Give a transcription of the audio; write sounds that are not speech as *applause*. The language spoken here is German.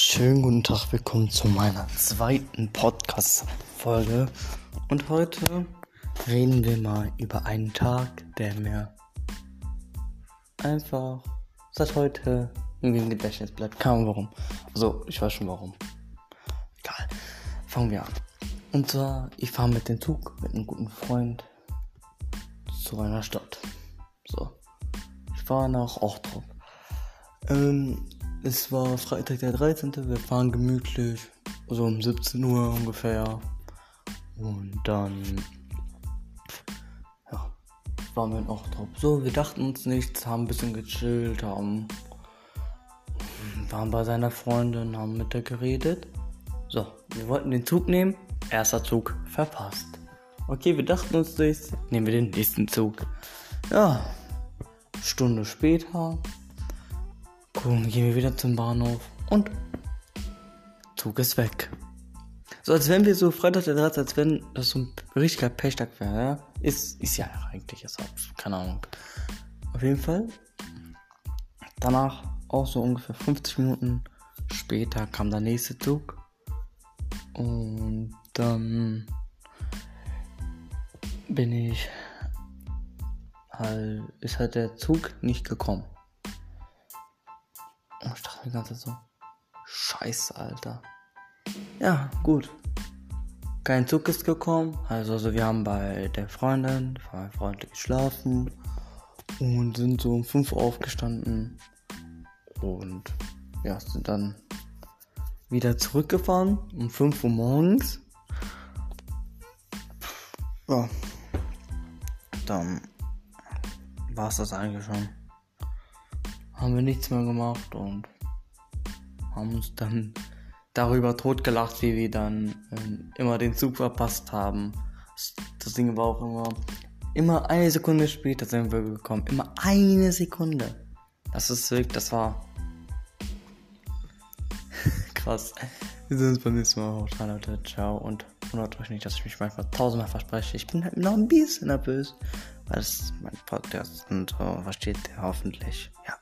Schönen guten Tag, willkommen zu meiner zweiten Podcast-Folge. Und heute reden wir mal über einen Tag, der mir einfach seit heute im Gedächtnis bleibt. Keine warum. Also, ich weiß schon warum. Egal. Fangen wir an. Und zwar, ich fahre mit dem Zug mit einem guten Freund zu einer Stadt. So. Ich fahre nach Ochtrop. Ähm, es war Freitag der 13. Wir fahren gemütlich, so um 17 Uhr ungefähr. Und dann, ja, waren wir in Ochtrop. So, wir dachten uns nichts, haben ein bisschen gechillt, haben, waren bei seiner Freundin, haben mit der geredet. So, wir wollten den Zug nehmen, erster Zug verpasst. Okay, wir dachten uns nichts, nehmen wir den nächsten Zug. Ja, Stunde später Gucken, gehen wir wieder zum Bahnhof und Zug ist weg. So als wenn wir so Freitag der 13, als wenn das so ein richtiger Pechtag wäre, ja? Ist, ist ja eigentlich jetzt keine Ahnung. Auf jeden Fall. Danach auch so ungefähr 50 Minuten später kam der nächste Zug. Und dann bin ich halt, ist halt der Zug nicht gekommen. Und ich dachte mir ganz so, scheiße, Alter. Ja, gut. Kein Zug ist gekommen. Also, also wir haben bei der Freundin, bei meinem Freund geschlafen und sind so um 5 Uhr aufgestanden und ja, sind dann wieder zurückgefahren um 5 Uhr morgens. Ja. Dann war es das eigentlich schon haben wir nichts mehr gemacht und haben uns dann darüber totgelacht, wie wir dann äh, immer den Zug verpasst haben. Das Ding war auch immer, immer eine Sekunde später sind wir gekommen. Immer eine Sekunde. Das ist wirklich, das war *laughs* krass. Wir sehen uns beim nächsten Mal. Haut Leute. Ciao. Und wundert euch nicht, dass ich mich manchmal tausendmal verspreche. Ich bin halt noch ein bisschen nervös, weil das mein Podcast und so versteht ihr hoffentlich. Ja.